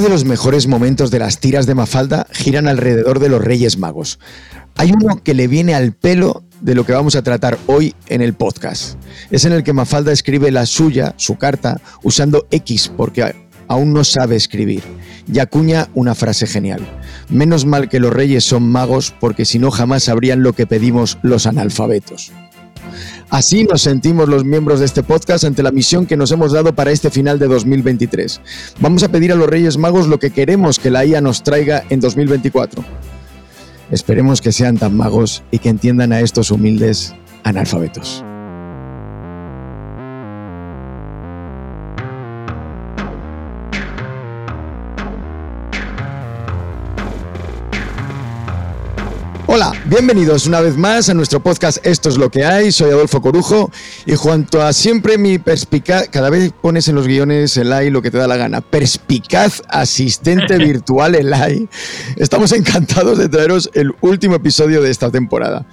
Algunos de los mejores momentos de las tiras de Mafalda giran alrededor de los Reyes Magos. Hay uno que le viene al pelo de lo que vamos a tratar hoy en el podcast. Es en el que Mafalda escribe la suya, su carta, usando X porque aún no sabe escribir. Y acuña una frase genial. Menos mal que los reyes son magos porque si no jamás sabrían lo que pedimos los analfabetos. Así nos sentimos los miembros de este podcast ante la misión que nos hemos dado para este final de 2023. Vamos a pedir a los Reyes Magos lo que queremos que la IA nos traiga en 2024. Esperemos que sean tan magos y que entiendan a estos humildes analfabetos. Hola, bienvenidos una vez más a nuestro podcast Esto es lo que hay. Soy Adolfo Corujo y junto a siempre mi perspicaz, cada vez pones en los guiones el AI lo que te da la gana, perspicaz asistente virtual el AI. Estamos encantados de traeros el último episodio de esta temporada.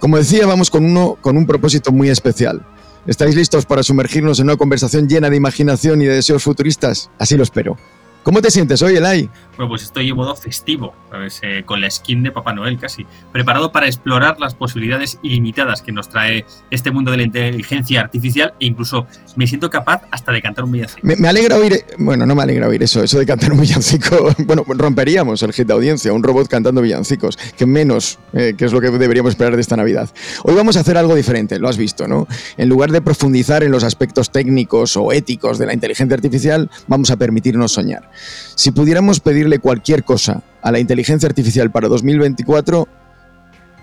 Como decía, vamos con uno con un propósito muy especial. ¿Estáis listos para sumergirnos en una conversación llena de imaginación y de deseos futuristas? Así lo espero. ¿Cómo te sientes hoy, Elai? Bueno, pues estoy en modo festivo, eh, con la skin de Papá Noel casi, preparado para explorar las posibilidades ilimitadas que nos trae este mundo de la inteligencia artificial e incluso me siento capaz hasta de cantar un villancico. Me, alegra oír, bueno, no me alegra oír eso, eso de cantar un villancico, bueno, romperíamos el hit de audiencia, un robot cantando villancicos, que menos, eh, que es lo que deberíamos esperar de esta Navidad. Hoy vamos a hacer algo diferente, lo has visto, ¿no? En lugar de profundizar en los aspectos técnicos o éticos de la inteligencia artificial, vamos a permitirnos soñar. Si pudiéramos pedirle cualquier cosa a la inteligencia artificial para 2024,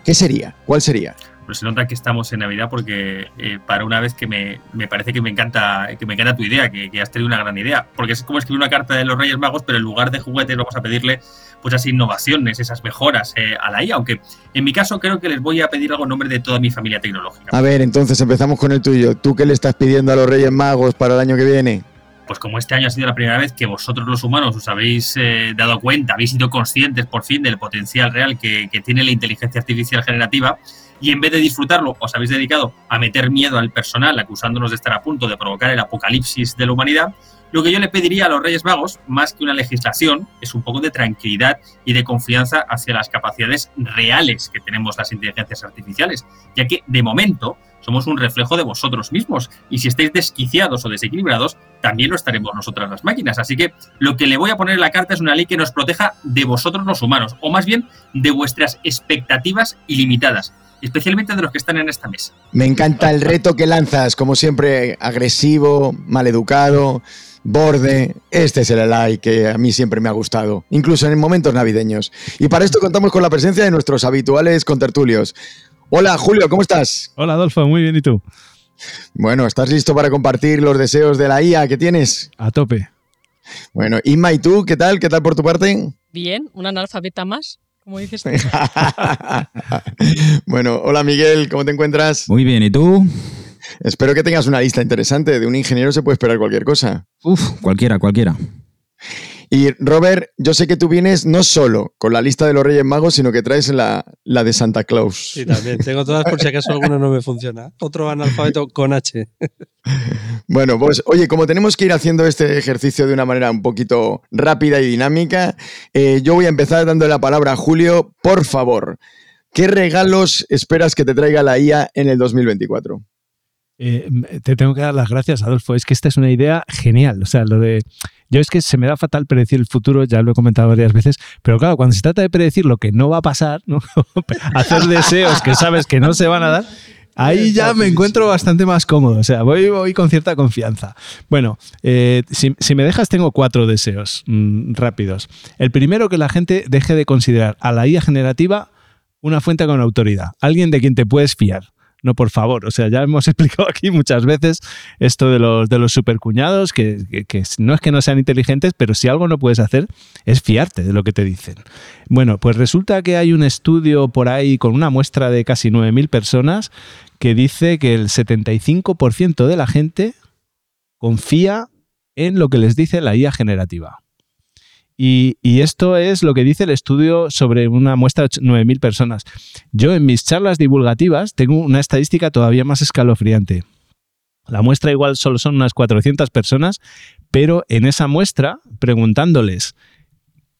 ¿qué sería? ¿Cuál sería? Pues se nota que estamos en Navidad porque eh, para una vez que me, parece que me encanta que me encanta tu idea, que, has tenido una gran idea. Porque es como escribir una carta de los Reyes Magos, pero en lugar de juguetes vamos a pedirle pues esas innovaciones, esas mejoras eh, a la IA. Aunque en mi caso creo que les voy a pedir algo en nombre de toda mi familia tecnológica. A ver, entonces empezamos con el tuyo. ¿Tú qué le estás pidiendo a los Reyes Magos para el año que viene? Pues como este año ha sido la primera vez que vosotros los humanos os habéis eh, dado cuenta, habéis sido conscientes por fin del potencial real que, tiene la inteligencia artificial generativa, y en vez de disfrutarlo os habéis dedicado a meter miedo al personal acusándonos de estar a punto de provocar el apocalipsis de la humanidad, lo que yo le pediría a los Reyes Magos, más que una legislación, es un poco de tranquilidad y de confianza hacia las capacidades reales que tenemos las inteligencias artificiales, ya que de momento somos un reflejo de vosotros mismos. Y si estáis desquiciados o desequilibrados, también lo estaremos nosotras las máquinas. Así que lo que le voy a poner en la carta es una ley que nos proteja de vosotros los humanos, o más bien de vuestras expectativas ilimitadas especialmente de los que están en esta mesa. Me encanta el reto que lanzas, como siempre, agresivo, maleducado, borde. Este es el like que a mí siempre me ha gustado, incluso en momentos navideños. Y para esto contamos con la presencia de nuestros habituales contertulios. Hola Julio, ¿cómo estás? Hola Adolfo, muy bien, ¿y tú? Bueno, ¿estás listo para compartir los deseos de la IA que tienes? A tope. Bueno, Inma, ¿y tú qué tal? ¿Qué tal por tu parte? Bien, una analfabeta más, como dices tú. bueno, hola Miguel, ¿cómo te encuentras? Muy bien, ¿y tú? Espero que tengas una lista interesante. De un ingeniero se puede esperar cualquier cosa. Uf, cualquiera, cualquiera. Y Robert, yo sé que tú vienes no solo con la lista de los Reyes Magos, sino que traes la, la de Santa Claus. Sí, también. Tengo todas por si acaso alguno no me funciona. Otro analfabeto con H. Bueno, pues oye, como tenemos que ir haciendo este ejercicio de una manera un poquito rápida y dinámica, eh, yo voy a empezar dando la palabra a Julio. Por favor, ¿qué regalos esperas que te traiga la IA en el 2024? Eh, te tengo que dar las gracias, Adolfo. Es que esta es una idea genial. O sea, lo de. Yo es que se me da fatal predecir el futuro, ya lo he comentado varias veces, pero claro, cuando se trata de predecir lo que no va a pasar, ¿no? hacer deseos que sabes que no se van a dar, Ahí ya me encuentro bastante más cómodo, o sea, voy, con cierta confianza. Bueno, eh, si, me dejas, tengo cuatro deseos mm, rápidos. El primero, que la gente deje de considerar a la IA generativa una fuente con autoridad, alguien de quien te puedes fiar no por favor. O sea, ya hemos explicado aquí muchas veces esto de los, de los supercuñados, que, no es que no sean inteligentes, pero si algo no puedes hacer es fiarte de lo que te dicen. Bueno, pues resulta que hay un estudio por ahí con una muestra de casi 9.000 personas que dice que el 75% de la gente confía en lo que les dice la IA generativa. Y, esto es lo que dice el estudio sobre una muestra de 9.000 personas. Yo en mis charlas divulgativas tengo una estadística todavía más escalofriante. La muestra igual solo son unas 400 personas, pero en esa muestra preguntándoles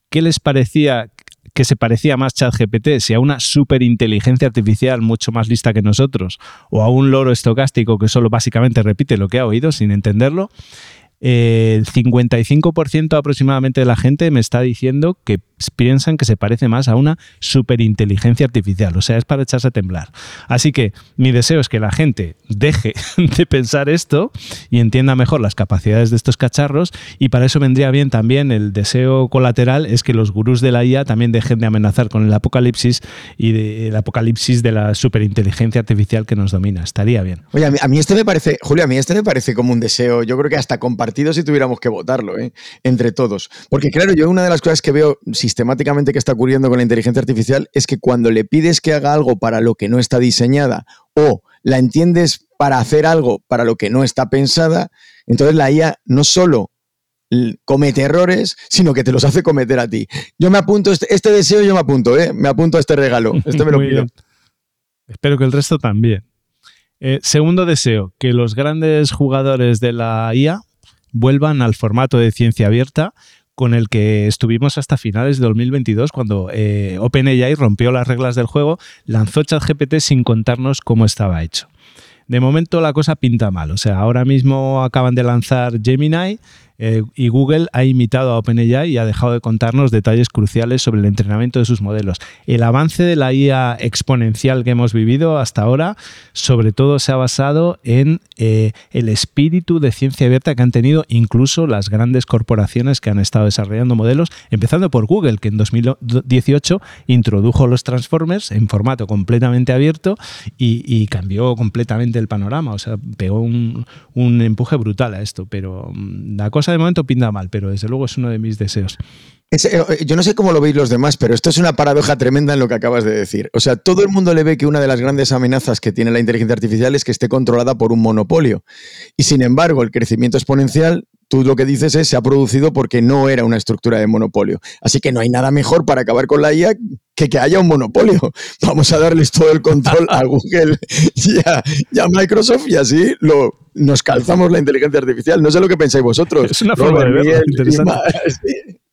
qué les parecía que se parecía más ChatGPT, si a una superinteligencia artificial mucho más lista que nosotros, o a un loro estocástico que solo básicamente repite lo que ha oído sin entenderlo, el 55% aproximadamente de la gente me está diciendo que piensan que se parece más a una superinteligencia artificial, o sea, es para echarse a temblar. Así que mi deseo es que la gente deje de pensar esto y entienda mejor las capacidades de estos cacharros y para eso vendría bien también el deseo colateral es que los gurús de la IA también dejen de amenazar con el apocalipsis y el apocalipsis de la superinteligencia artificial que nos domina. Estaría bien. Oye, a mí, este me parece, Julio, a mí este me parece como un deseo, yo creo que hasta compartido si tuviéramos que votarlo, ¿eh? entre todos. Porque claro, yo una de las cosas que veo sistemáticamente que está ocurriendo con la inteligencia artificial es que cuando le pides que haga algo para lo que no está diseñada o la entiendes para hacer algo para lo que no está pensada, entonces la IA no solo comete errores, sino que te los hace cometer a ti. Yo me apunto, este, este deseo yo me apunto, ¿eh? me apunto a este regalo, este me lo pido. Espero que el resto también. Eh, segundo deseo, que los grandes jugadores de la IA vuelvan al formato de ciencia abierta con el que estuvimos hasta finales de 2022 cuando eh, OpenAI rompió las reglas del juego, lanzó ChatGPT sin contarnos cómo estaba hecho. De momento la cosa pinta mal, o sea, ahora mismo acaban de lanzar Gemini, eh, y Google ha imitado a OpenAI y ha dejado de contarnos detalles cruciales sobre el entrenamiento de sus modelos. El avance de la IA exponencial que hemos vivido hasta ahora, sobre todo se ha basado en eh, el espíritu de ciencia abierta que han tenido incluso las grandes corporaciones que han estado desarrollando modelos, empezando por Google, que en 2018 introdujo los Transformers en formato completamente abierto y, cambió completamente el panorama. O sea, pegó un, un empuje brutal a esto, pero mm, la cosa de momento pinta mal, pero desde luego es uno de mis deseos. Eh, yo no sé cómo lo veis los demás, pero esto es una paradoja tremenda en lo que acabas de decir. O sea, todo el mundo le ve que una de las grandes amenazas que tiene la inteligencia artificial es que esté controlada por un monopolio. Y sin embargo, el crecimiento exponencial, tú lo que dices es, se ha producido porque no era una estructura de monopolio. Así que no hay nada mejor para acabar con la IA que que haya un monopolio. Vamos a darles todo el control a Google y a, Microsoft y así lo, nos calzamos la inteligencia artificial. No sé lo que pensáis vosotros. Es una forma de verlo interesante.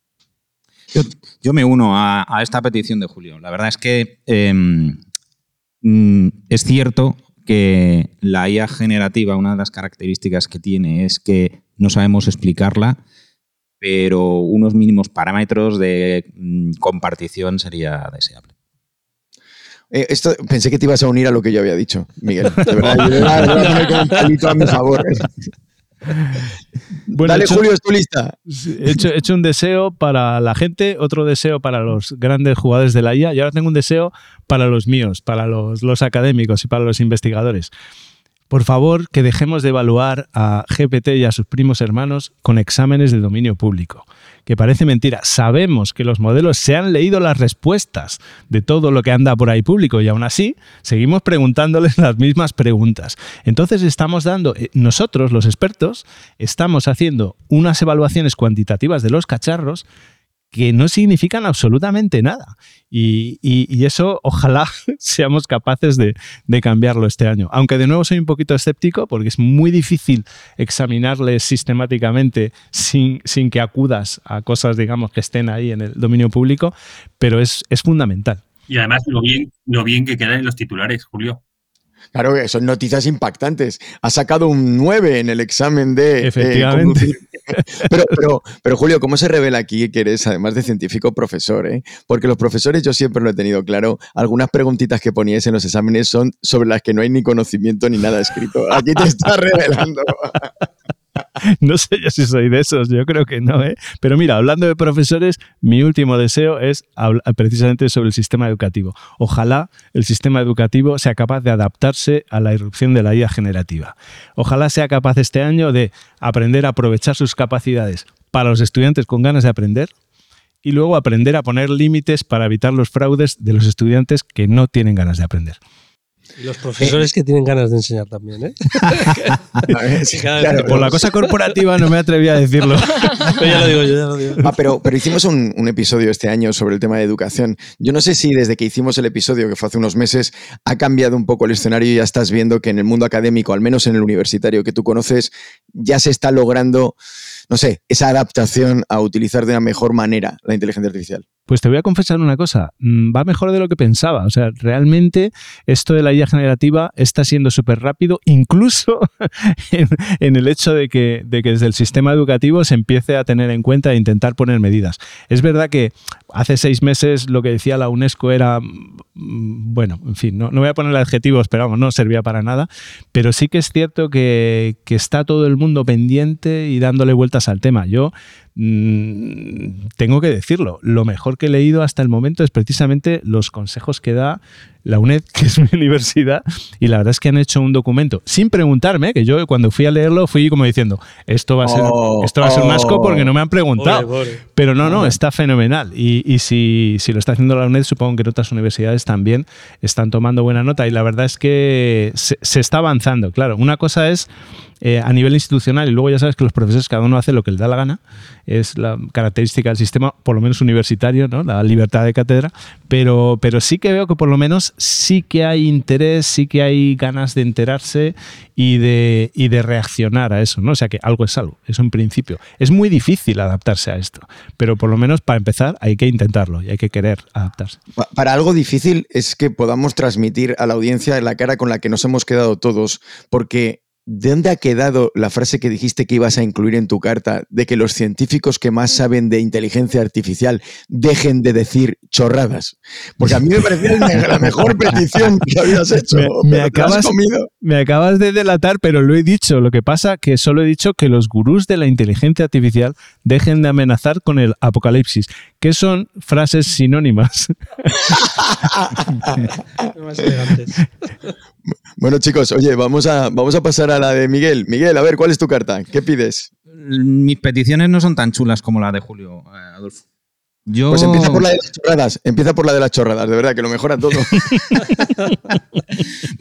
Yo, me uno a, esta petición de Julio. La verdad es que em, mm, es cierto que la IA generativa, una de las características que tiene es que no sabemos explicarla, pero unos mínimos parámetros de mm, compartición sería deseable. Eh, esto, pensé que te ibas a unir a lo que yo había dicho, Miguel. De verdad, yo a mi favor. Dale, Julio, es tu lista. He hecho, un deseo para la gente, otro deseo para los grandes jugadores de la IA y ahora tengo un deseo para los míos, para los, los académicos y para los investigadores. Por favor, que dejemos de evaluar a GPT y a sus primos hermanos con exámenes de dominio público, que parece mentira. Sabemos que los modelos se han leído las respuestas de todo lo que anda por ahí público y aún así seguimos preguntándoles las mismas preguntas. Entonces estamos dando, eh, nosotros los expertos, estamos haciendo unas evaluaciones cuantitativas de los cacharros que no significan absolutamente nada. Y, eso ojalá seamos capaces de, cambiarlo este año. Aunque de nuevo soy un poquito escéptico porque es muy difícil examinarles sistemáticamente sin, sin que acudas a cosas, digamos, que estén ahí en el dominio público, pero es, es fundamental. Y además lo bien, lo bien que quedan en los titulares, Julio. Claro que son noticias impactantes. Ha sacado un 9 en el examen de... Eh, Efectivamente. pero, pero, pero, Julio, ¿cómo se revela aquí que eres, además de científico, profesor? Eh? Porque los profesores, yo siempre lo he tenido claro, algunas preguntitas que poníais en los exámenes son sobre las que no hay ni conocimiento ni nada escrito. Aquí te estás revelando. no sé yo si soy de esos, yo creo que no, ¿eh? Pero mira, hablando de profesores, mi último deseo es precisamente sobre el sistema educativo. Ojalá el sistema educativo sea capaz de adaptarse a la irrupción de la IA generativa. Ojalá sea capaz este año de aprender a aprovechar sus capacidades para los estudiantes con ganas de aprender y luego aprender a poner límites para evitar los fraudes de los estudiantes que no tienen ganas de aprender. Y los profesores que tienen ganas de enseñar también, ¿eh? por la cosa corporativa no me atreví a decirlo. pero ya lo digo yo, ya lo digo. Ah, pero, pero hicimos un, un, episodio este año sobre el tema de educación. Yo no sé si desde que hicimos el episodio, que fue hace unos meses, ha cambiado un poco el escenario y ya estás viendo que en el mundo académico, al menos en el universitario que tú conoces, ya se está logrando no sé, esa adaptación a utilizar de una mejor manera la inteligencia artificial? Pues te voy a confesar una cosa, mm, va mejor de lo que pensaba. O sea, realmente esto de la IA generativa está siendo súper rápido, incluso en, el hecho de que, de que desde el sistema educativo se empiece a tener en cuenta e intentar poner medidas. Es verdad que hace seis meses lo que decía la UNESCO era, mm, bueno, en fin, no, no voy a poner adjetivos, pero vamos, no servía para nada, pero sí que es cierto que, que está todo el mundo pendiente y dándole vueltas al tema. Yo mm, tengo que decirlo, lo mejor que he leído hasta el momento es precisamente los consejos que da la UNED, que es mi universidad, y la verdad es que han hecho un documento sin preguntarme, que yo cuando fui a leerlo fui como diciendo, esto va a ser, Oh, esto va a ser un asco oh. porque no me han preguntado. Pobre, pobre. Pero no, no, está fenomenal. Y, y si, si lo está haciendo la UNED, supongo que en otras universidades también están tomando buena nota. Y la verdad es que se, se está avanzando. Claro, una cosa es eh, a nivel institucional y luego ya sabes que los profesores cada uno hace lo que le da la gana. Es la característica del sistema, por lo menos universitario, ¿no? la libertad de cátedra. Pero, pero sí que veo que por lo menos sí que hay interés, sí que hay ganas de enterarse y de, y de reaccionar a eso. ¿no? O sea que algo es algo, eso en principio. Es muy difícil adaptarse a esto, pero por lo menos para empezar hay que intentarlo y hay que querer adaptarse. Pa- Para algo difícil es que podamos transmitir a la audiencia la cara con la que nos hemos quedado todos, porque ¿de dónde ha quedado la frase que dijiste que ibas a incluir en tu carta de que los científicos que más saben de inteligencia artificial dejen de decir chorradas? Porque a mí me parecía la mejor petición que habías hecho. Me- acabas- comido. Me acabas de delatar, pero lo he dicho. Lo que pasa que solo he dicho que los gurús de la inteligencia artificial dejen de amenazar con el apocalipsis, que son frases sinónimas. Más elegantes. Bueno, chicos, oye, vamos a, vamos a pasar a la de Miguel. Miguel, a ver, ¿cuál es tu carta? ¿Qué pides? Mis peticiones no son tan chulas como la de Julio, eh, Adolfo. Yo... Pues empieza por la de las chorradas. Empieza por la de las chorradas, de verdad, que lo mejora todo.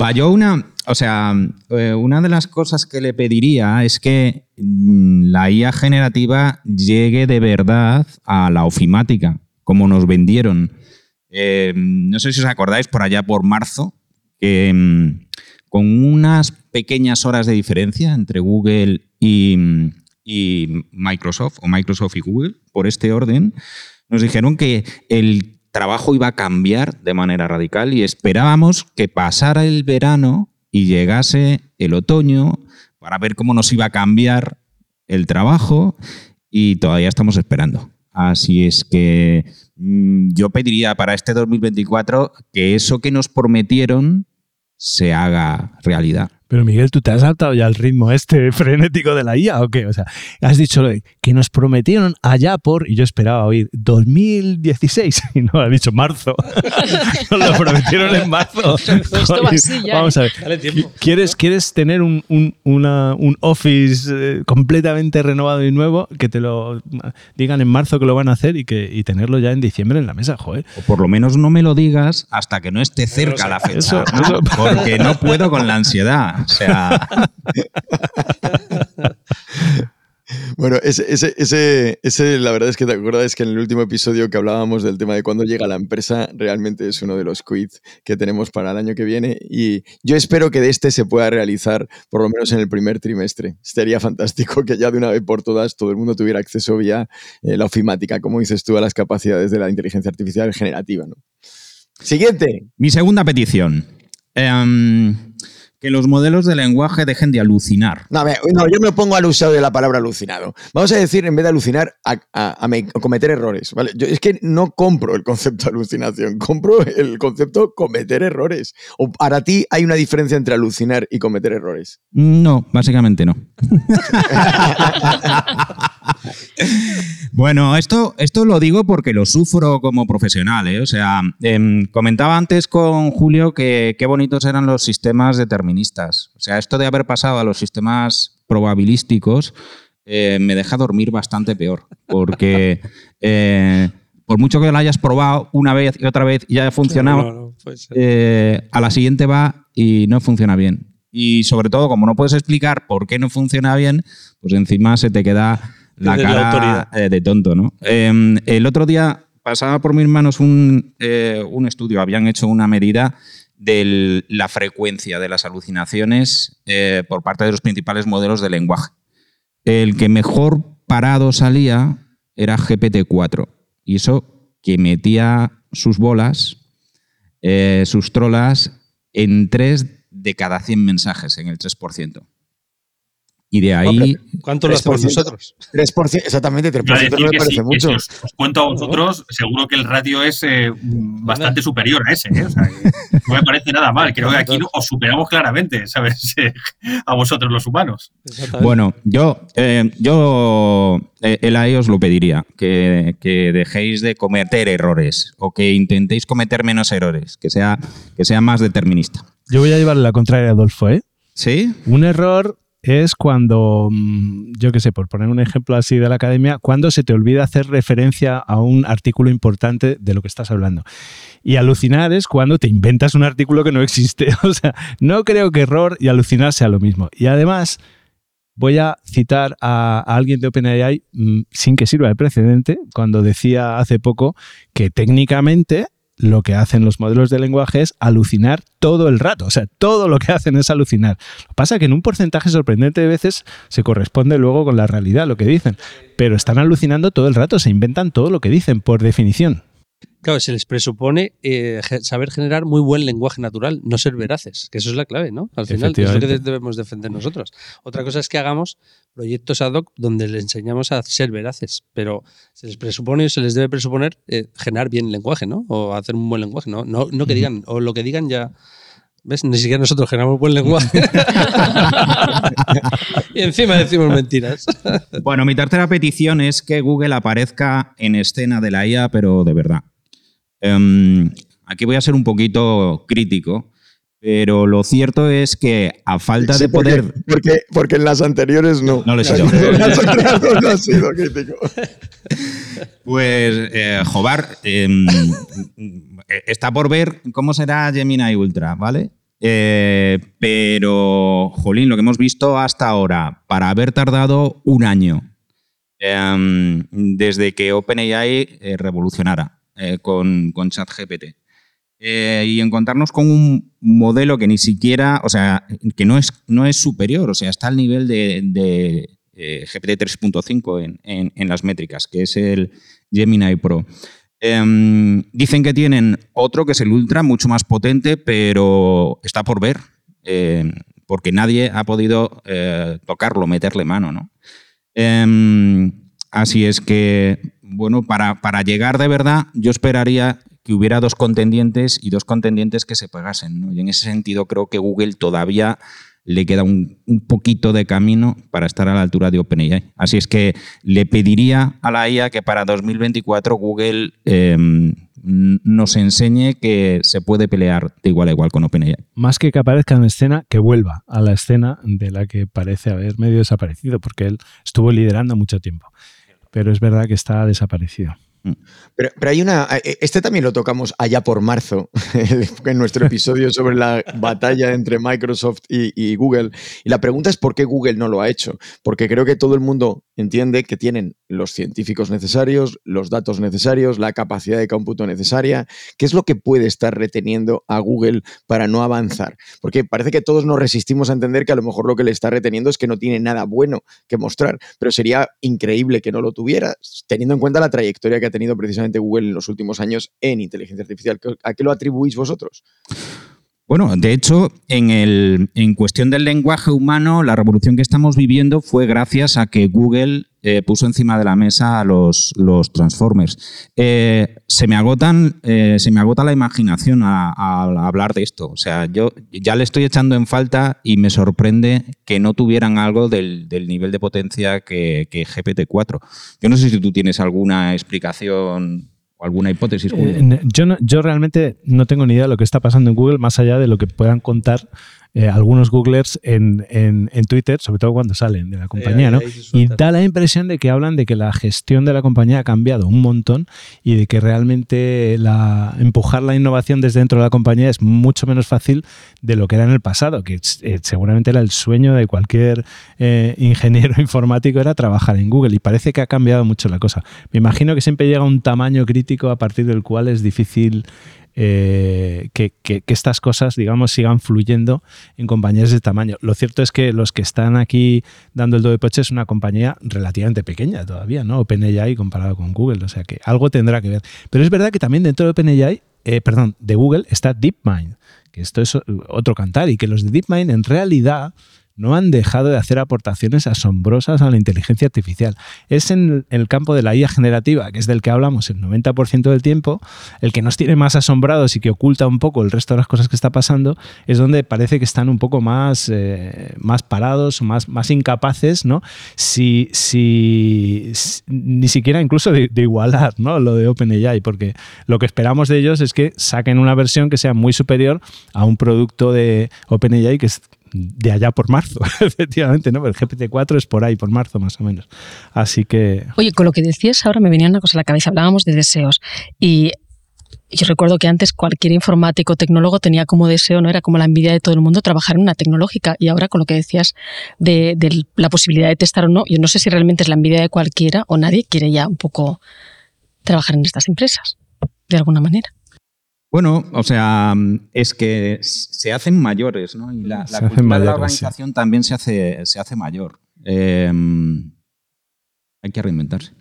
Va, yo una, o sea, eh, una de las cosas que le pediría es que mm, la IA generativa llegue de verdad a la ofimática, como nos vendieron. Eh, no sé si os acordáis por allá por marzo, mm, con unas pequeñas horas de diferencia entre Google y, y Microsoft, o Microsoft y Google, por este orden, nos dijeron que el trabajo iba a cambiar de manera radical y esperábamos que pasara el verano y llegase el otoño para ver cómo nos iba a cambiar el trabajo y todavía estamos esperando. Así es que mm, yo pediría para este 2024 que eso que nos prometieron se haga realidad. Pero Miguel, ¿tú te has saltado ya al ritmo este frenético de la IA o qué? O sea, has dicho que nos prometieron allá por, y yo esperaba oír 2016, y no, has dicho marzo. Nos lo prometieron en marzo. Esto va así ya, Vamos a ver. Dale tiempo. ¿Quieres, ¿Quieres tener un, un, una- un office eh, completamente renovado y nuevo que te lo digan en marzo que lo van a hacer y, que, y tenerlo ya en diciembre en la mesa? Joder. O por lo menos no me lo digas hasta que no esté cerca la fecha. Eso- ¿no? eso- Porque no puedo con la ansiedad. O sea, Bueno, ese, ese, ese, ese, la verdad es que te acuerdas que en el último episodio que hablábamos del tema de cuándo llega la empresa, realmente es uno de los quiz que tenemos para el año que viene y yo espero que de este se pueda realizar por lo menos en el primer trimestre. Sería fantástico que ya de una vez por todas todo el mundo tuviera acceso vía eh, la ofimática, como dices tú, a las capacidades de la inteligencia artificial generativa. ¿no? Siguiente. mi segunda petición. Em, que los modelos de lenguaje dejen de alucinar. No, yo me opongo al uso de la palabra alucinado. Vamos a decir, en vez de alucinar, a, a- a me- a cometer errores. ¿vale? Yo es que no compro el concepto de alucinación, compro el concepto cometer errores. O para ti hay una diferencia entre alucinar y cometer errores. No, básicamente no. bueno, esto, esto lo digo porque lo sufro como profesional. ¿eh? O sea, em, comentaba antes con Julio que qué bonitos eran los sistemas deterministas. O sea, esto de haber pasado a los sistemas probabilísticos eh, me deja dormir bastante peor. Porque eh, por mucho que lo hayas probado una vez y otra vez y haya funcionado, No, no, eh, a la siguiente va y no funciona bien. Y sobre todo, como no puedes explicar por qué no funciona bien, pues encima se te queda la cara de tonto, ¿no? Eh, el otro día pasaba por mis manos un, un estudio, habían hecho una medida de la frecuencia de las alucinaciones eh, por parte de los principales modelos de lenguaje. El que mejor parado salía era GPT-4. Y eso que metía sus bolas, eh, sus trolas, en 3 de cada 100 mensajes, en el 3%. Y de ahí... ¿Cuánto lo hacemos 3%. nosotros? 3%, exactamente, 3% Iba a decir no me parece sí, mucho. si os, os cuento a vosotros, seguro que el ratio es eh, bastante superior a ese. ¿eh? O sea, que no me parece nada mal. Creo que aquí no- os superamos claramente, ¿sabes? a vosotros los humanos. Bueno, yo, eh, yo eh, el AI os lo pediría, que, que dejéis de cometer errores o que intentéis cometer menos errores, que sea, que sea más determinista. Yo voy a llevarle la contraria a Adolfo, ¿eh? ¿Sí? Un error es cuando, mm, yo qué sé, por poner un ejemplo así de la academia, cuando se te olvida hacer referencia a un artículo importante de lo que estás hablando. Y alucinar es cuando te inventas un artículo que no existe. O sea, no creo que error y alucinar sea lo mismo. Y además, voy a citar a, a alguien de OpenAI mm, sin que sirva de precedente, cuando decía hace poco que técnicamente lo que hacen los modelos de lenguaje es alucinar todo el rato. O sea, todo lo que hacen es alucinar. Lo que pasa es que en un porcentaje sorprendente de veces se corresponde luego con la realidad, lo que dicen. Pero están alucinando todo el rato, se inventan todo lo que dicen, por definición. Claro, se les presupone eh, saber generar muy buen lenguaje natural, no ser veraces, que eso es la clave, ¿no? Al final, es lo que debemos defender nosotros. Otra cosa es que hagamos proyectos ad hoc donde les enseñamos a ser veraces, pero se les presupone o se les debe presuponer eh, generar bien lenguaje, ¿no? O hacer un buen lenguaje, ¿no? No, no que digan, o lo que digan ya. ¿Ves? Ni siquiera nosotros generamos buen lenguaje. y encima decimos mentiras. Bueno, mi tercera petición es que Google aparezca en escena de la IA, pero de verdad. Em, aquí voy a ser un poquito crítico, pero lo cierto es que a falta Sí, de porque- poder... Porque, porque en las anteriores no. No lo he sido. En las dos no ha sido crítico. Pues, eh, Jobar, em, está por ver cómo será Gemini Ultra, ¿vale? Eh, pero, jolín, lo que hemos visto hasta ahora, para haber tardado un año em, desde que OpenAI eh, revolucionara eh, con, con ChatGPT. Eh, y encontrarnos con un modelo que ni siquiera, o sea, que no es, no es superior, o sea, está al nivel de, de, eh, GPT 3.5 en, en- en las métricas, que es el Gemini Pro. Em, dicen que tienen otro que es el Ultra, mucho más potente, pero está por ver, em, porque nadie ha podido eh, tocarlo, meterle mano, ¿no? Em, así es que, bueno, para, para llegar de verdad, yo esperaría que hubiera dos contendientes y dos contendientes que se pegasen. ¿no? Y en ese sentido creo que Google todavía le queda un, un poquito de camino para estar a la altura de OpenAI. Así es que le pediría a la IA que para 2024 Google eh, nos enseñe que se puede pelear de igual a igual con OpenAI. Más que que aparezca en escena, que vuelva a la escena de la que parece haber medio desaparecido, porque él estuvo liderando mucho tiempo. Pero es verdad que está desaparecido. Pero, pero hay una. eh, Este también lo tocamos allá por marzo, en nuestro episodio sobre la batalla entre Microsoft y, y Google. Y la pregunta es por qué Google no lo ha hecho. Porque creo que todo el mundo entiende que tienen los científicos necesarios, los datos necesarios, la capacidad de cómputo necesaria. ¿Qué es lo que puede estar reteniendo a Google para no avanzar? Porque parece que todos nos resistimos a entender que a lo mejor lo que le está reteniendo es que no tiene nada bueno que mostrar. Pero sería increíble que no lo tuviera, teniendo en cuenta la trayectoria que ha tenido precisamente Google en los últimos años en inteligencia artificial. ¿A qué lo atribuís vosotros? Bueno, de hecho, en, el, en cuestión del lenguaje humano, la revolución que estamos viviendo fue gracias a que Google eh, puso encima de la mesa a los, los Transformers. Eh, se, me agotan, eh, se me agota la imaginación a, hablar de esto. O sea, yo ya le estoy echando en falta y me sorprende que no tuvieran algo del, del nivel de potencia que, que GPT-4. Yo no sé si tú tienes alguna explicación alguna hipótesis. Eh, yo, yo realmente no tengo ni idea de lo que está pasando en Google, más allá de lo que puedan contar eh, algunos Googlers en, en- en Twitter, sobre todo cuando salen de la compañía, ¿no? ahí se Y da la impresión de que hablan de que la gestión de la compañía ha cambiado un montón y de que realmente la, empujar la innovación desde dentro de la compañía es mucho menos fácil de lo que era en el pasado, que eh, seguramente era el sueño de cualquier eh, ingeniero informático, era trabajar en Google y parece que ha cambiado mucho la cosa. Me imagino que siempre llega un tamaño crítico a partir del cual es difícil eh, que, estas cosas, digamos, sigan fluyendo en compañías de tamaño. Lo cierto es que los que están aquí dando el do de poche es una compañía relativamente pequeña todavía, ¿no? OpenAI comparado con Google, o sea que algo tendrá que ver. Pero es verdad que también dentro de OpenAI, eh, perdón, de Google está DeepMind, que esto es otro cantar y que los de DeepMind en realidad no han dejado de hacer aportaciones asombrosas a la inteligencia artificial. Es en el campo de la IA generativa, que es del que hablamos el 90% del tiempo, el que nos tiene más asombrados y que oculta un poco el resto de las cosas que está pasando, es donde parece que están un poco más, eh, más parados, más, más incapaces, ¿no? Si, si, ni siquiera incluso de, igualar ¿no? lo de OpenAI, porque lo que esperamos de ellos es que saquen una versión que sea muy superior a un producto de OpenAI que es de allá por marzo, efectivamente, ¿no? El GPT-4 es por ahí, por marzo más o menos. Así que... Oye, con lo que decías ahora me venía una cosa a la cabeza, hablábamos de deseos y yo recuerdo que antes cualquier informático tecnólogo tenía como deseo, no era como la envidia de todo el mundo trabajar en una tecnológica. Y ahora con lo que decías de, de, la posibilidad de testar o no, yo no sé si realmente es la envidia de cualquiera o nadie quiere ya un poco trabajar en estas empresas, de alguna manera. Bueno, o sea, es que se hacen mayores, ¿no? Y la, la cultura de la organización también se hace, se hace mayor. Eh, hay que reinventarse.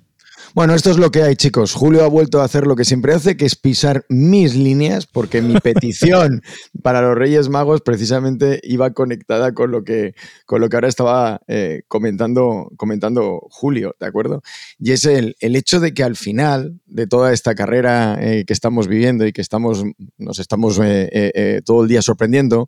Bueno, esto es lo que hay, chicos. Julio ha vuelto a hacer lo que siempre hace, que es pisar mis líneas, porque mi petición para los Reyes Magos precisamente iba conectada con lo que, con lo que ahora estaba eh, comentando, comentando Julio, ¿de acuerdo? Y es el, el, hecho de que al final de toda esta carrera eh, que estamos viviendo y que estamos, nos estamos eh, todo el día sorprendiendo,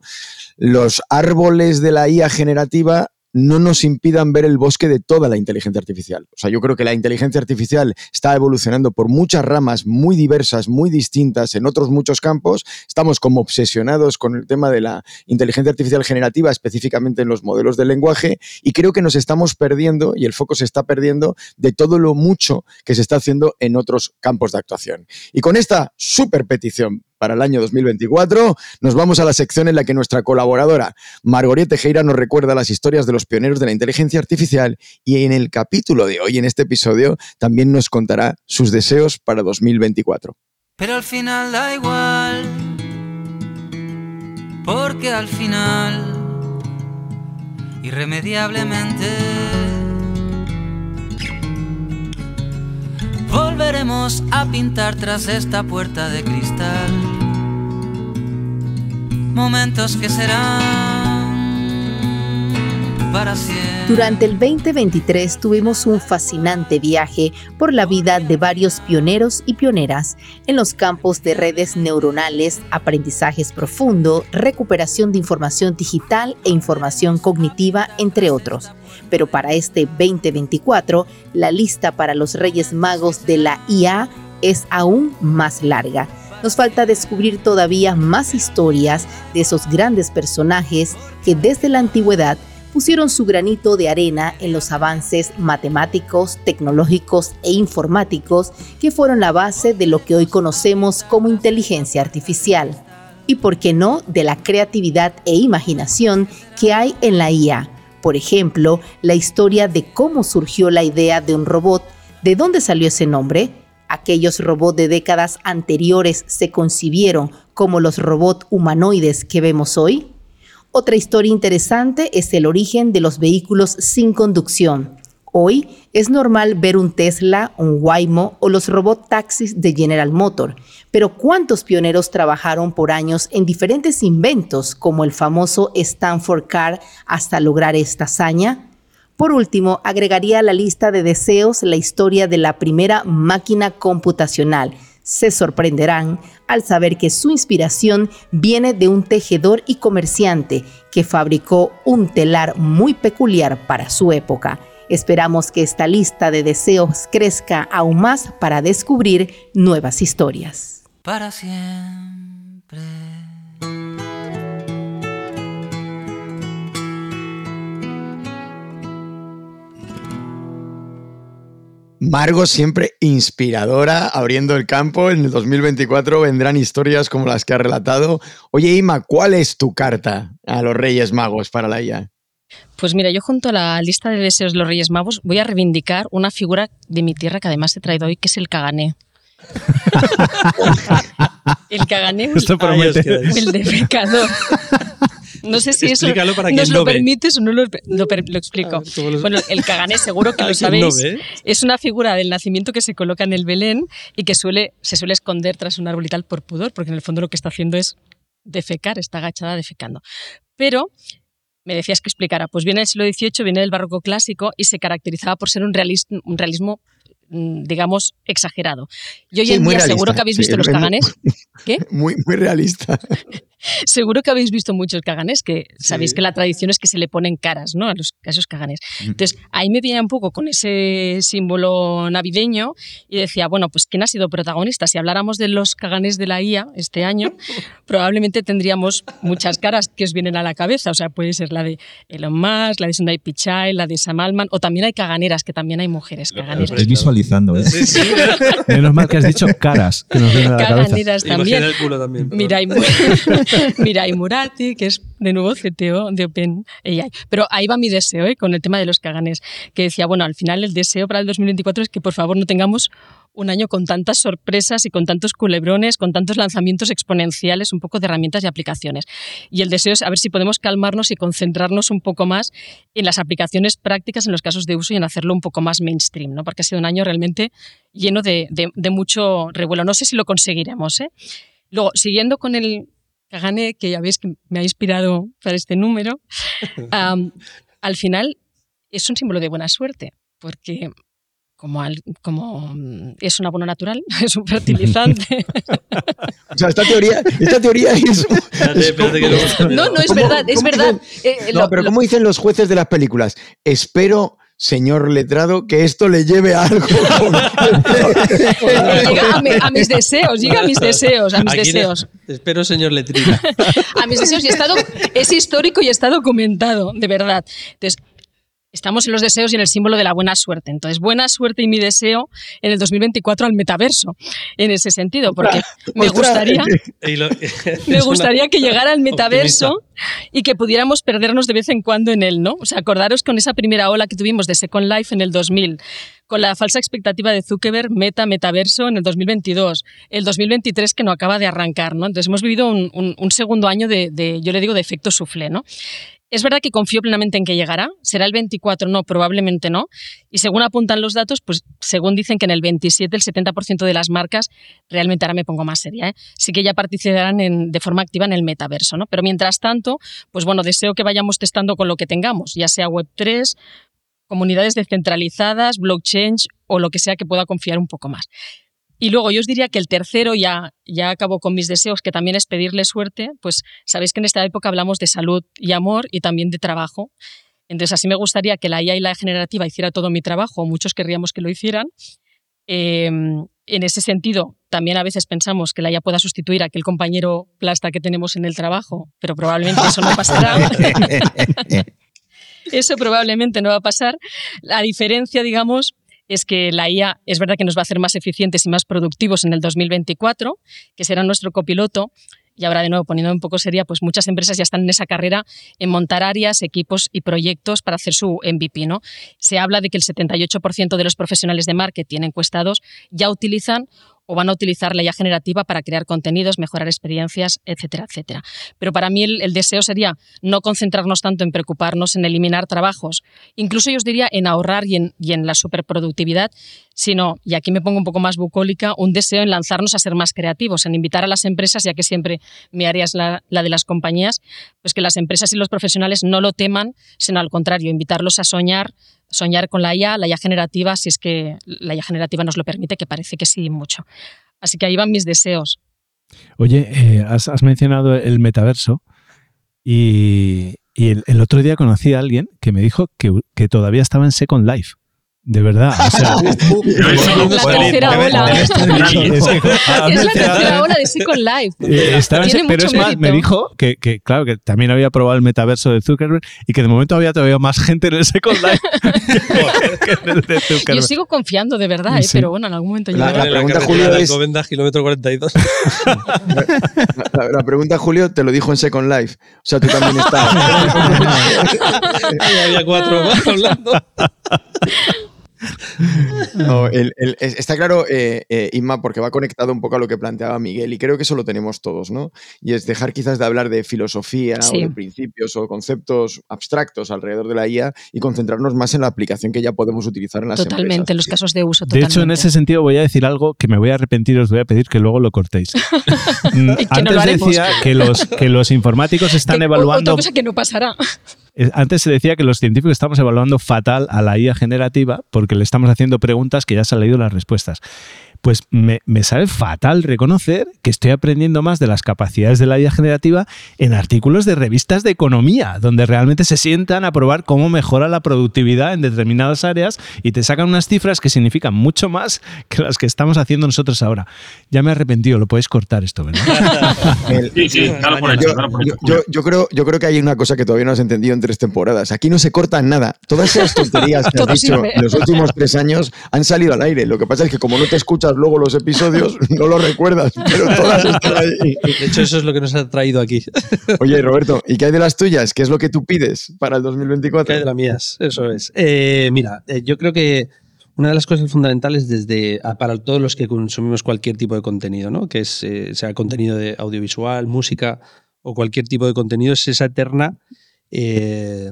los árboles de la IA generativa no nos impidan ver el bosque de toda la inteligencia artificial. O sea, yo creo que la inteligencia artificial está evolucionando por muchas ramas muy diversas, muy distintas en otros muchos campos. Estamos como obsesionados con el tema de la inteligencia artificial generativa, específicamente en los modelos de lenguaje, y creo que nos estamos perdiendo y el foco se está perdiendo de todo lo mucho que se está haciendo en otros campos de actuación. Y con esta super petición para el año 2024, nos vamos a la sección en la que nuestra colaboradora Margorie Tejera nos recuerda las historias de los pioneros de la inteligencia artificial y en el capítulo de hoy, en este episodio, también nos contará sus deseos para 2024. Pero al final da igual, porque al final, irremediablemente, volveremos a pintar tras esta puerta de cristal momentos que serán para siempre. Durante el 2023 tuvimos un fascinante viaje por la vida de varios pioneros y pioneras en los campos de redes neuronales, aprendizajes profundo, recuperación de información digital e información cognitiva, entre otros. Pero para este 2024, la lista para los Reyes Magos de la IA es aún más larga. Nos falta descubrir todavía más historias de esos grandes personajes que desde la antigüedad pusieron su granito de arena en los avances matemáticos, tecnológicos e informáticos que fueron la base de lo que hoy conocemos como inteligencia artificial. Y por qué no, de la creatividad e imaginación que hay en la IA. Por ejemplo, la historia de cómo surgió la idea de un robot, de dónde salió ese nombre, aquellos robots de décadas anteriores se concibieron como los robots humanoides que vemos hoy? Otra historia interesante es el origen de los vehículos sin conducción. Hoy es normal ver un Tesla, un Waymo o los robot taxis de General Motor, pero ¿cuántos pioneros trabajaron por años en diferentes inventos como el famoso Stanford Car hasta lograr esta hazaña? Por último, agregaría a la lista de deseos la historia de la primera máquina computacional, se sorprenderán al saber que su inspiración viene de un tejedor y comerciante que fabricó un telar muy peculiar para su época. Esperamos que esta lista de deseos crezca aún más para descubrir nuevas historias. Para siempre. Margo siempre inspiradora, abriendo el campo. En el 2024 vendrán historias como las que ha relatado. Oye, Ima, ¿cuál es tu carta a los Reyes Magos para la IA? Pues mira, yo junto a la lista de deseos de los Reyes Magos voy a reivindicar una figura de mi tierra que además he traído hoy, que es el Cagané. El cagané Esto promete. el defecador. No sé si eso para nos lo permites o no lo, lo explico. A ver, ¿cómo lo- Bueno, el cagané seguro que ¿A lo no sabéis. Es una figura del nacimiento que se coloca en el Belén y que suele, se suele esconder tras un árbol y tal por pudor, porque en el fondo lo que está haciendo es defecar, está agachada defecando. Pero me decías que explicara, pues viene del siglo XVIII, viene del barroco clásico y se caracterizaba por ser un realismo, un realismo digamos, exagerado. Y hoy Sí, en muy día realista, seguro que habéis sí, visto los es muy- caganes. ¿Qué? Muy, muy realista. Seguro que habéis visto muchos caganes, que sabéis Sí. que la tradición es que se le ponen caras ¿no? a, los, a esos caganes. Mm. Entonces, ahí me veía un poco con ese símbolo navideño y decía, bueno, pues ¿quién ha sido protagonista? Si habláramos de los caganes de la IA este año, probablemente tendríamos muchas caras que os vienen a la cabeza. O sea, puede ser la de Elon Musk, la de Sundar Pichai, la de Sam Altman, o también hay caganeras, que también hay mujeres caganeras. Estoy visualizando. ¿eh? Sí, sí. Menos mal que has dicho caras, que nos viene a la cabeza. Caganeras también. Imagina el culo también. pero- Mirai, Mirai Murati, que es de nuevo CTO de OpenAI. Pero ahí va mi deseo ¿eh? con el tema de los caganes, que decía, bueno, al final el deseo para el 2024 es que por favor no tengamos un año con tantas sorpresas y con tantos culebrones, con tantos lanzamientos exponenciales, un poco de herramientas y aplicaciones. Y el deseo es a ver si podemos calmarnos y concentrarnos un poco más en las aplicaciones prácticas, en los casos de uso y en hacerlo un poco más mainstream, ¿no? porque ha sido un año realmente lleno de, de- de mucho revuelo. No sé si lo conseguiremos. ¿eh? Luego, siguiendo con el Kagane, que ya veis que me ha inspirado para este número, al final es un símbolo de buena suerte, porque como, al- como mm, es un abono natural, es un fertilizante. O sea, esta teoría, esta teoría es. Espérate, espérate que luego- no, no, es ¿Cómo- verdad, es verdad. dicen? Eh, No, lo- pero lo- ¿cómo dicen los jueces de las películas? Espero, señor letrado, que esto le lleve a algo. llega a, mi- a mis deseos, llega a mis deseos, a mis Aquí deseos. Espero, señor Letrina. a mis deseos y está es histórico y está documentado, de verdad. Entonces, estamos en los deseos y en el símbolo de la buena suerte. Entonces, buena suerte y mi deseo en el 2024 al metaverso, en ese sentido, porque me gustaría... Me gustaría que llegara el metaverso y que pudiéramos perdernos de vez en cuando en él, ¿no? O sea, acordaros con esa primera ola que tuvimos de Second Life en el 2000, con la falsa expectativa de Zuckerberg, meta, metaverso en el 2022, el 2023 que no acaba de arrancar, ¿no? Entonces hemos vivido un, un- un segundo año de, de, yo le digo, de efecto soufflé, ¿no? Es verdad que confío plenamente en que llegará. ¿Será el 24? No, probablemente no. Y según apuntan los datos, pues según dicen que en el 27 el 70% de las marcas, realmente ahora me pongo más seria, ¿eh? sí que ya participarán de forma activa en el metaverso. ¿no? Pero mientras tanto, pues bueno, deseo que vayamos testando con lo que tengamos, ya sea Web3, comunidades descentralizadas, blockchain o lo que sea que pueda confiar un poco más. Y luego yo os diría que el tercero, ya, ya acabo con mis deseos, que también es pedirle suerte, pues sabéis que en esta época hablamos de salud y amor y también de trabajo. Entonces así me gustaría que la IA y la generativa hiciera todo mi trabajo, muchos querríamos que lo hicieran. Eh, en ese sentido, también a veces pensamos que la IA pueda sustituir a aquel compañero plasta que tenemos en el trabajo, pero probablemente eso no pasará. Eso probablemente no va a pasar. La diferencia, digamos, es que la IA es verdad que nos va a hacer más eficientes y más productivos en el 2024, que será nuestro copiloto. Y ahora, de nuevo, poniendo un poco seria, pues muchas empresas ya están en esa carrera en montar áreas, equipos y proyectos para hacer su MVP. ¿no? Se habla de que el 78% de los profesionales de marketing encuestados ya utilizan o van a utilizar la IA generativa para crear contenidos, mejorar experiencias, etcétera, etcétera. Pero para mí el, deseo sería no concentrarnos tanto en preocuparnos en eliminar trabajos, incluso yo os diría en ahorrar y en, la superproductividad, sino, y aquí me pongo un poco más bucólica, un deseo en lanzarnos a ser más creativos, en invitar a las empresas, ya que siempre mi área es la de las compañías, pues que las empresas y los profesionales no lo teman, sino al contrario, invitarlos a soñar, soñar con la IA, la IA generativa, si es que la IA generativa nos lo permite, que parece que sí mucho. Así que ahí van mis deseos. Oye, eh, has, mencionado el metaverso y, el otro día conocí a alguien que me dijo que, que todavía estaba en Second Life. De verdad. O sea, La es la tercera ola de Second Life. Eh, en pero mucho es más, me dijo que, que, claro, que también había probado el metaverso de Zuckerberg y que de momento había todavía más gente en el Second Life que en el de Yo Zuckerberg. sigo confiando de verdad, ¿eh? Sí. pero bueno, en algún momento La- la En pregunta, Julio, de es- kilómetro 42. La, la pregunta, Julio, te lo dijo en Second Life. O sea, tú también estás. Ahí había cuatro más hablando. No, el- el- es- está claro, eh, eh, Inma, porque va conectado un poco a lo que planteaba Miguel, y creo que eso lo tenemos todos, ¿no? Y es dejar quizás de hablar de filosofía Sí. o de principios o conceptos abstractos alrededor de la IA y concentrarnos más en la aplicación que ya podemos utilizar en las Totalmente, empresas. en los casos de uso. De hecho, en ese sentido voy a decir algo que me voy a arrepentir, os voy a pedir que luego lo cortéis. Mm, Y que no Antes lo decía que los, que los informáticos están evaluando Otra cosa que no pasará. Eh, Antes se decía que los científicos estamos evaluando fatal a la IA generativa porque le estamos haciendo preguntas que ya se han leído las respuestas. Pues me, me sabe fatal reconocer que estoy aprendiendo más de las capacidades de la IA generativa en artículos de revistas de economía, donde realmente se sientan a probar cómo mejora la productividad en determinadas áreas y te sacan unas cifras que significan mucho más que las que estamos haciendo nosotros ahora. Ya me he arrepentido, lo podéis cortar esto, ¿verdad? El- Sí, sí, claro por yo, hecho, claro por yo- hecho. yo- yo creo, yo creo que hay una cosa que todavía no has entendido en tres temporadas. Aquí no se corta nada. Todas esas tonterías que has dicho en los últimos tres años han salido al aire. Lo que pasa es que como no te escuchas luego los episodios, no lo recuerdas, pero todas están ahí. De hecho, eso es lo que nos ha traído aquí. Oye, Roberto, ¿y qué hay de las tuyas? ¿Qué es lo que tú pides para el ¿Qué 2024? hay de las mías? Eso es. Eh, mira, eh, yo creo que una de las cosas fundamentales desde para todos los que consumimos cualquier tipo de contenido, ¿no? que es, eh, sea contenido de audiovisual, música o cualquier tipo de contenido, es esa eterna eh,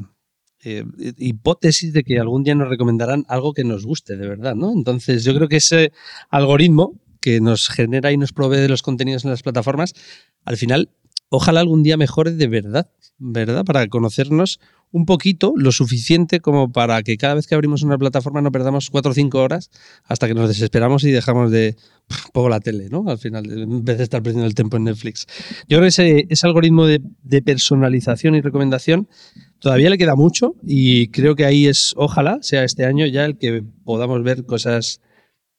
eh, hipótesis de que algún día nos recomendarán algo que nos guste de verdad. ¿no? Entonces, yo creo que ese algoritmo que nos genera y nos provee los contenidos en las plataformas, al final, ojalá algún día mejore de verdad, ¿verdad? Para conocernos un poquito, lo suficiente como para que cada vez que abrimos una plataforma no perdamos cuatro o cinco horas hasta que nos desesperamos y dejamos de pongo la tele, ¿no? Al final, en vez de estar perdiendo el tiempo en Netflix. Yo creo que ese, ese algoritmo de, de personalización y recomendación todavía le queda mucho y creo que ahí es, ojalá sea este año ya el que podamos ver cosas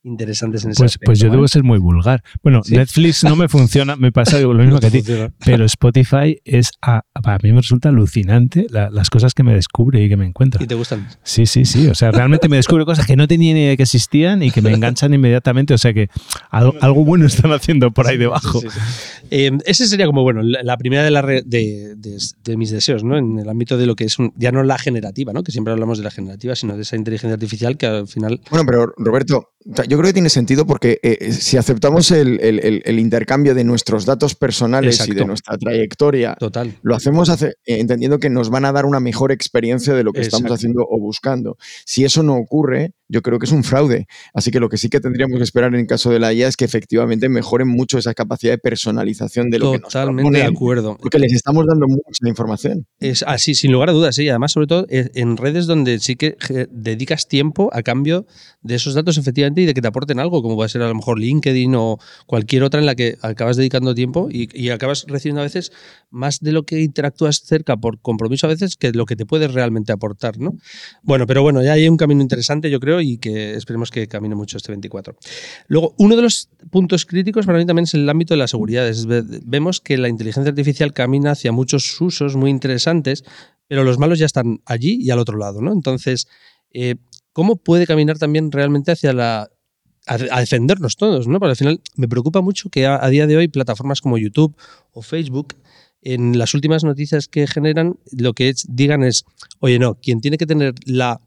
interesantes en ese Pues, aspecto, pues yo ¿vale? debo ser muy vulgar. Bueno, Sí. Netflix no me funciona, me pasa lo mismo que a ti. Pero Spotify es, a, a mí me resulta alucinante la- las cosas que me descubre y que me encuentra. ¿Y te gustan? Sí, sí, sí. O sea, realmente me descubre cosas que no tenía ni idea que existían y que me enganchan inmediatamente. O sea que algo, algo bueno están haciendo por ahí debajo. Sí, sí, sí. Eh, ese sería como, bueno, la, primera de, la re- de, de- de mis deseos, ¿no? En el ámbito de lo que es, un- ya no la generativa, ¿no? Que siempre hablamos de la generativa, sino de esa inteligencia artificial que al final... Bueno, pero Roberto, o sea, yo creo que tiene sentido porque eh, si aceptamos el, el- intercambio de nuestros datos personales y de nuestra trayectoria, Total. lo hacemos hace- eh, entendiendo que nos van a dar una mejor experiencia de lo que estamos haciendo o buscando. Si eso no ocurre, yo creo que es un fraude. Así que lo que sí que tendríamos que esperar en el caso de la IA es que efectivamente mejoren mucho esa capacidad de personalización de lo que nos Totalmente de acuerdo. porque les estamos dando mucha información. Es así, sin lugar a dudas, sí. Además, sobre todo eh, en redes donde sí que dedicas tiempo a cambio de esos datos, efectivamente, y de que te aporten algo, como puede ser a lo mejor LinkedIn o cualquier otra en la que acabas dedicando tiempo y, y acabas recibiendo a veces más de lo que interactúas cerca por compromiso a veces que lo que te puedes realmente aportar, ¿no? Bueno, pero bueno, ya hay un camino interesante, yo creo, y que esperemos que camine mucho este 24. Luego, uno de los puntos críticos para mí también es el ámbito de la seguridad. Es ve- vemos que la inteligencia artificial camina hacia muchos usos muy interesantes, pero los malos ya están allí y al otro lado, ¿no? Entonces, eh, ¿cómo puede caminar también realmente hacia la a, defendernos todos, ¿no? Porque al final me preocupa mucho que a, día de hoy plataformas como YouTube o Facebook en las últimas noticias que generan lo que digan es, oye, no, quien tiene que tener la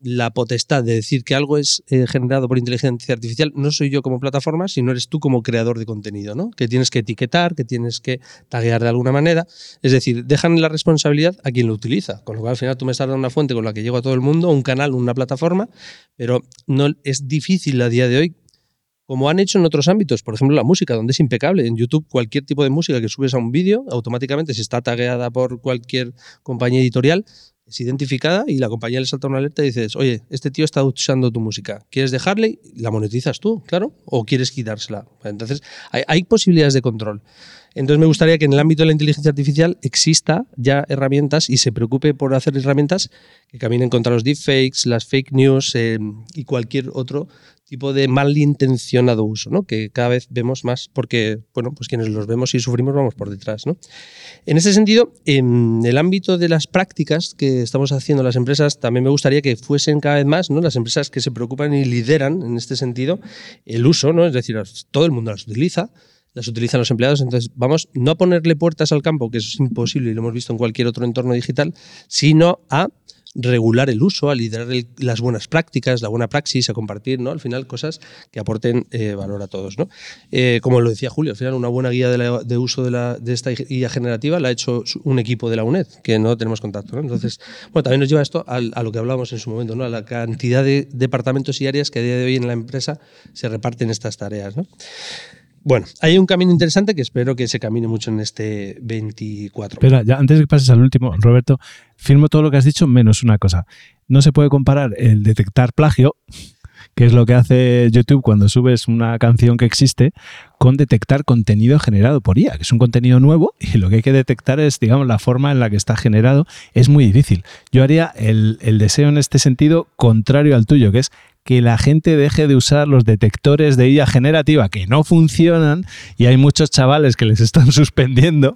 la potestad de decir que algo es eh, generado por inteligencia artificial no soy yo como plataforma, sino eres tú como creador de contenido, ¿no? Que tienes que etiquetar, que tienes que taguear de alguna manera. Es decir, dejan la responsabilidad a quien lo utiliza. Con lo cual, al final tú me estás dando una fuente con la que llego a todo el mundo, un canal, una plataforma, pero no es difícil a día de hoy como han hecho en otros ámbitos, por ejemplo la música, donde es impecable. En YouTube cualquier tipo de música que subes a un vídeo, automáticamente si está tagueada por cualquier compañía editorial, es identificada y la compañía le salta una alerta y dices, oye, este tío está usando tu música, ¿quieres dejarle? La monetizas tú, claro, o quieres quitársela. Entonces, hay, posibilidades de control. Entonces me gustaría que en el ámbito de la inteligencia artificial exista ya herramientas y se preocupe por hacer herramientas que caminen contra los deepfakes, las fake news eh, y cualquier otro tipo de malintencionado uso, ¿no? Que cada vez vemos más porque, bueno, pues quienes los vemos y sufrimos vamos por detrás, ¿no? En ese sentido, en el ámbito de las prácticas que estamos haciendo las empresas, también me gustaría que fuesen cada vez más, ¿no? Las empresas que se preocupan y lideran en este sentido el uso, ¿no? Es decir, todo el mundo las utiliza, las utilizan los empleados, entonces vamos no a ponerle puertas al campo, que eso es imposible y lo hemos visto en cualquier otro entorno digital, sino a regular el uso, a liderar las buenas prácticas, la buena praxis, a compartir, ¿no? Al final, cosas que aporten eh, valor a todos, ¿no? Eh, como lo decía Julio, al final una buena guía de, uso de, esta guía generativa la ha hecho un equipo de la UNED, que no tenemos contacto, ¿no? Entonces, bueno, también nos lleva esto a, lo que hablábamos en su momento, ¿no? A la cantidad de departamentos y áreas que a día de hoy en la empresa se reparten estas tareas, ¿no? Bueno, hay un camino interesante que espero que se camine mucho en este 24. Espera, ya antes de que pases al último, Roberto, firmo todo lo que has dicho menos una cosa. No se puede comparar el detectar plagio, que es lo que hace YouTube cuando subes una canción que existe, con detectar contenido generado por IA, que es un contenido nuevo y lo que hay que detectar es, digamos, la forma en la que está generado. Es muy difícil. Yo haría el, el deseo en este sentido contrario al tuyo, que es que la gente deje de usar los detectores de IA generativa que no funcionan y hay muchos chavales que les están suspendiendo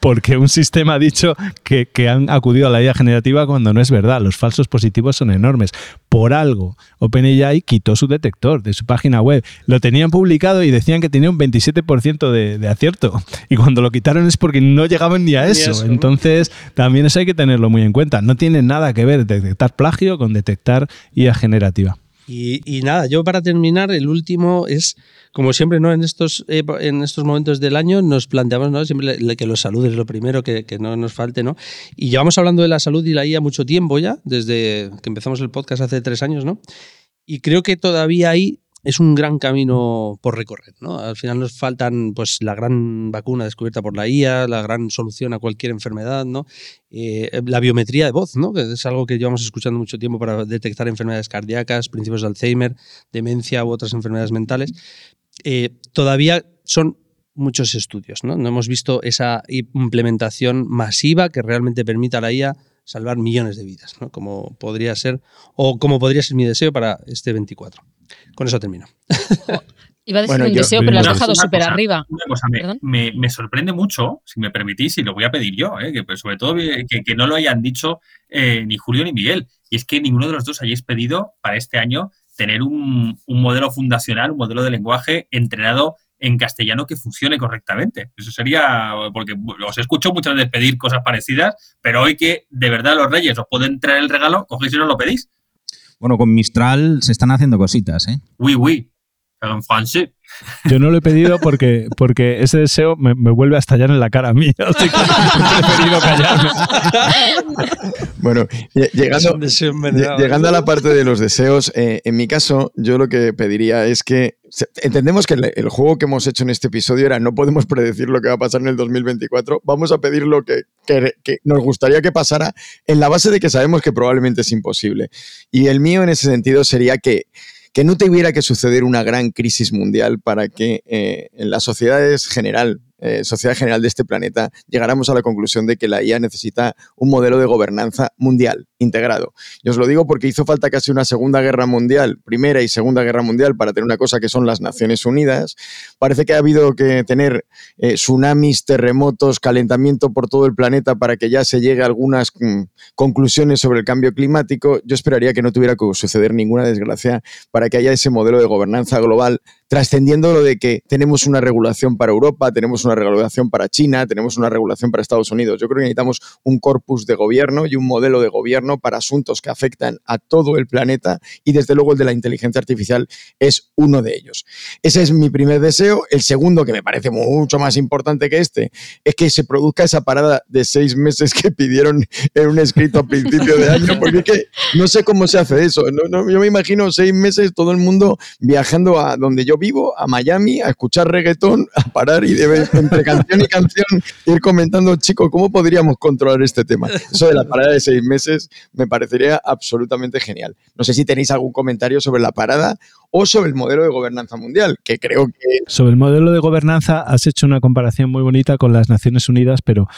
porque un sistema ha dicho que, que han acudido a la IA generativa cuando no es verdad. Los falsos positivos son enormes. Por algo, OpenAI quitó su detector de su página web. Lo tenían publicado y decían que tenía un 27% de, de acierto. Y cuando lo quitaron es porque no llegaban ni a Ni eso. eso. Entonces, también eso hay que tenerlo muy en cuenta. No tiene nada que ver detectar plagio con detectar IA generativa. Y, nada, yo para terminar, el último es, como siempre, ¿no? En estos, eh, en estos momentos del año nos planteamos, ¿no? Siempre que los salud es lo primero, que, que no nos falte, ¿no? Y llevamos hablando de la salud y la IA mucho tiempo ya, desde que empezamos el podcast hace tres años, ¿no? Y creo que todavía ahí es un gran camino por recorrer, ¿no? Al final nos faltan, pues, la gran vacuna descubierta por la IA, la gran solución a cualquier enfermedad, ¿no? Eh, la biometría de voz, ¿no? que es algo que llevamos escuchando mucho tiempo para detectar enfermedades cardíacas, principios de Alzheimer, demencia u otras enfermedades mentales. Eh, todavía son muchos estudios, ¿no? No hemos visto esa implementación masiva que realmente permita a la IA salvar millones de vidas, ¿no? como podría ser o como podría ser mi deseo para este 24. Con eso termino. Iba a decir Bueno, un yo- deseo, pero lo has Una dejado cosa- súper arriba. Una cosa, me, ¿Perdón? me- me sorprende mucho, si me permitís, y lo voy a pedir yo, ¿eh? que pues, sobre todo eh, que, que no lo hayan dicho eh, ni Julio ni Miguel. Y es que ninguno de los dos hayáis pedido para este año tener un, un modelo fundacional, un modelo de lenguaje entrenado en castellano que funcione correctamente. Eso sería, porque os escucho muchas veces pedir cosas parecidas, pero hoy que de verdad los reyes os pueden traer el regalo, cogéis y no lo pedís. Bueno, con Mistral se están haciendo cositas, ¿eh? Oui, oui. En francés. Yo no lo he pedido porque, porque ese deseo me, me vuelve a estallar en la cara a mí. Así que he preferido callarme. Bueno, lle- llegando, llegando a la parte de los deseos, eh, en mi caso, yo lo que pediría es que entendemos que el, el juego que hemos hecho en este episodio era no podemos predecir lo que va a pasar en el 2024, vamos a pedir lo que, que- que nos gustaría que pasara en la base de que sabemos que probablemente es imposible. Y el mío en ese sentido sería que que no tuviera que suceder una gran crisis mundial para que eh, en las sociedades general, eh, sociedad general de este planeta, llegáramos a la conclusión de que la IA necesita un modelo de gobernanza mundial integrado. Y os lo digo porque hizo falta casi una segunda guerra mundial, primera y segunda guerra mundial, para tener una cosa que son las Naciones Unidas. Parece que ha habido que tener eh, tsunamis, terremotos, calentamiento por todo el planeta para que ya se llegue a algunas mm, conclusiones sobre el cambio climático. Yo esperaría que no tuviera que suceder ninguna desgracia para que haya ese modelo de gobernanza global, trascendiendo lo de que tenemos una regulación para Europa, tenemos una regulación para China, tenemos una regulación para Estados Unidos. Yo creo que necesitamos un corpus de gobierno y un modelo de gobierno para asuntos que afectan a todo el planeta y desde luego el de la inteligencia artificial es uno de ellos. Ese es mi primer deseo. El segundo, que me parece mucho más importante que este, es que se produzca esa parada de seis meses que pidieron en un escrito a principio de año, porque es que no sé cómo se hace eso. Yo me imagino seis meses todo el mundo viajando a donde yo vivo, a Miami, a escuchar reggaetón, a parar y de entre canción y canción ir comentando, chicos, ¿cómo podríamos controlar este tema? Eso de la parada de seis meses me parecería absolutamente genial. No sé si tenéis algún comentario sobre la parada o sobre el modelo de gobernanza mundial, que creo que Sobre el modelo de gobernanza has hecho una comparación muy bonita con las Naciones Unidas, pero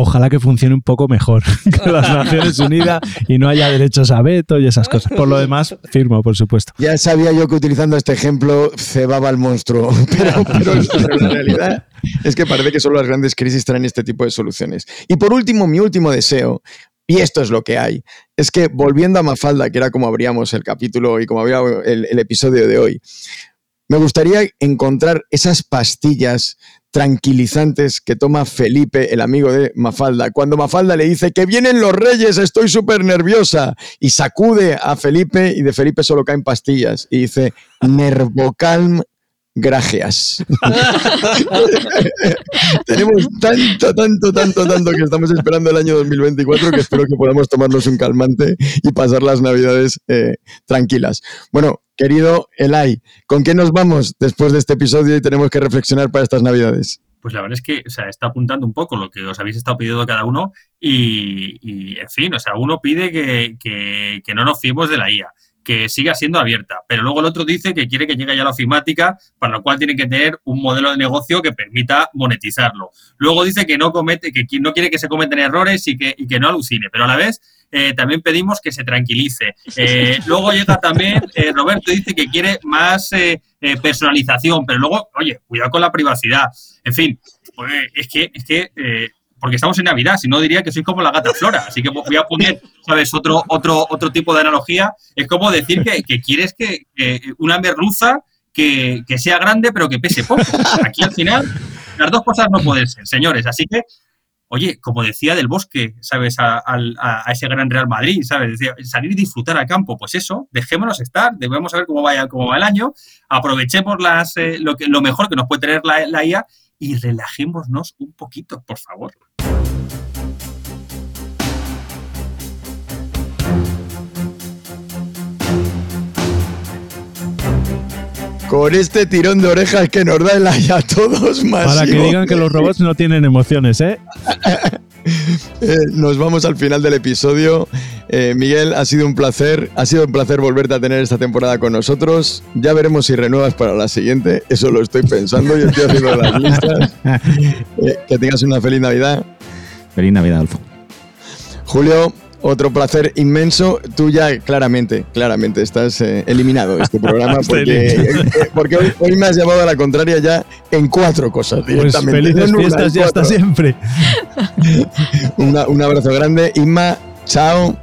ojalá que funcione un poco mejor que las Naciones Unidas y no haya derechos a veto y esas cosas. Por lo demás, firmo, por supuesto. Ya sabía yo que utilizando este ejemplo cebaba al monstruo, pero, pero la realidad es que parece que solo las grandes crisis traen este tipo de soluciones. Y por último, mi último deseo, y esto es lo que hay, es que volviendo a Mafalda, que era como abríamos el capítulo y como había el, el episodio de hoy, me gustaría encontrar esas pastillas tranquilizantes que toma Felipe, el amigo de Mafalda. Cuando Mafalda le dice que vienen los reyes, estoy súper nerviosa, y sacude a Felipe y de Felipe solo caen pastillas. Y dice, Nervocalm gracias. Tenemos tanto, tanto, tanto, tanto que estamos esperando el año 2024 que espero que podamos tomarnos un calmante y pasar las navidades eh, tranquilas. Bueno, querido Elai, ¿con qué nos vamos después de este episodio y tenemos que reflexionar para estas navidades? Pues la verdad es que está apuntando un poco lo que os habéis estado pidiendo cada uno y, en fin, o sea, uno pide que, que, que no nos fiemos de la IA que siga siendo abierta. Pero luego el otro dice que quiere que llegue ya la ofimática, para lo cual tiene que tener un modelo de negocio que permita monetizarlo. Luego dice que no comete, que no quiere que se cometen errores y que, y que no alucine, pero a la vez eh, también pedimos que se tranquilice. Eh, luego llega también, eh, Roberto dice que quiere más personalización, pero luego, oye, cuidado con la privacidad. En fin, pues, es que, es que porque estamos en Navidad, si no diría que soy como la gata Flora. Así que voy a poner, ¿sabes? Otro, otro, otro tipo de analogía. Es como decir que, quieres que, una merluza que, sea grande pero que pese poco. Aquí al final las dos cosas no pueden ser, señores. Así que, oye, como decía del bosque, ¿sabes? A, ese gran Real Madrid, ¿sabes? salir y disfrutar al campo, pues eso, dejémonos estar, debemos saber cómo, vaya, cómo va el año, aprovechemos las, eh, lo, que, lo mejor que nos puede tener la, la IA y relajémonos un poquito, por favor. Con este tirón de orejas que nos da el a todos más. Para que digan que los robots no tienen emociones, ¿eh? ¿eh? nos vamos al final del episodio. Eh, Miguel, ha sido un placer. Ha sido un placer volverte a tener esta temporada con nosotros. Ya veremos si renuevas para la siguiente. Eso lo estoy pensando. Yo estoy haciendo las listas. Eh, que tengas una feliz Navidad. Feliz Navidad, Alfo. Julio, otro placer inmenso. Tú ya claramente, claramente estás eh, eliminado de este programa porque, eh, porque hoy, me has llevado a la contraria ya en cuatro cosas pues directamente. Pues felices fiestas ya hasta siempre. un abrazo grande. Inma, chao.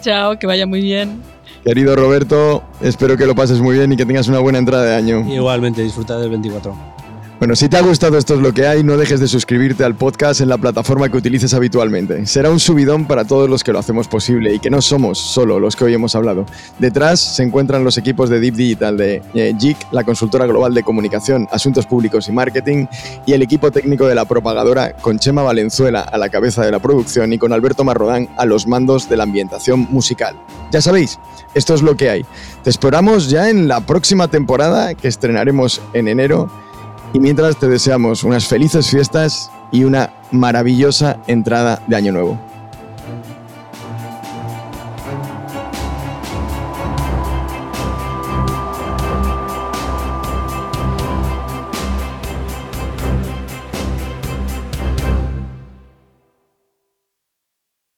Chao, que vaya muy bien. Querido Roberto, espero que lo pases muy bien y que tengas una buena entrada de año. Igualmente, disfruta del 24. Bueno, si te ha gustado esto es lo que hay, no dejes de suscribirte al podcast en la plataforma que utilices habitualmente. Será un subidón para todos los que lo hacemos posible y que no somos solo los que hoy hemos hablado. Detrás se encuentran los equipos de Deep Digital de eh, JIC, la consultora global de comunicación, asuntos públicos y marketing, y el equipo técnico de la propagadora con Chema Valenzuela a la cabeza de la producción y con Alberto Marrodán a los mandos de la ambientación musical. Ya sabéis, esto es lo que hay. Te esperamos ya en la próxima temporada que estrenaremos en enero y mientras te deseamos unas felices fiestas y una maravillosa entrada de Año Nuevo.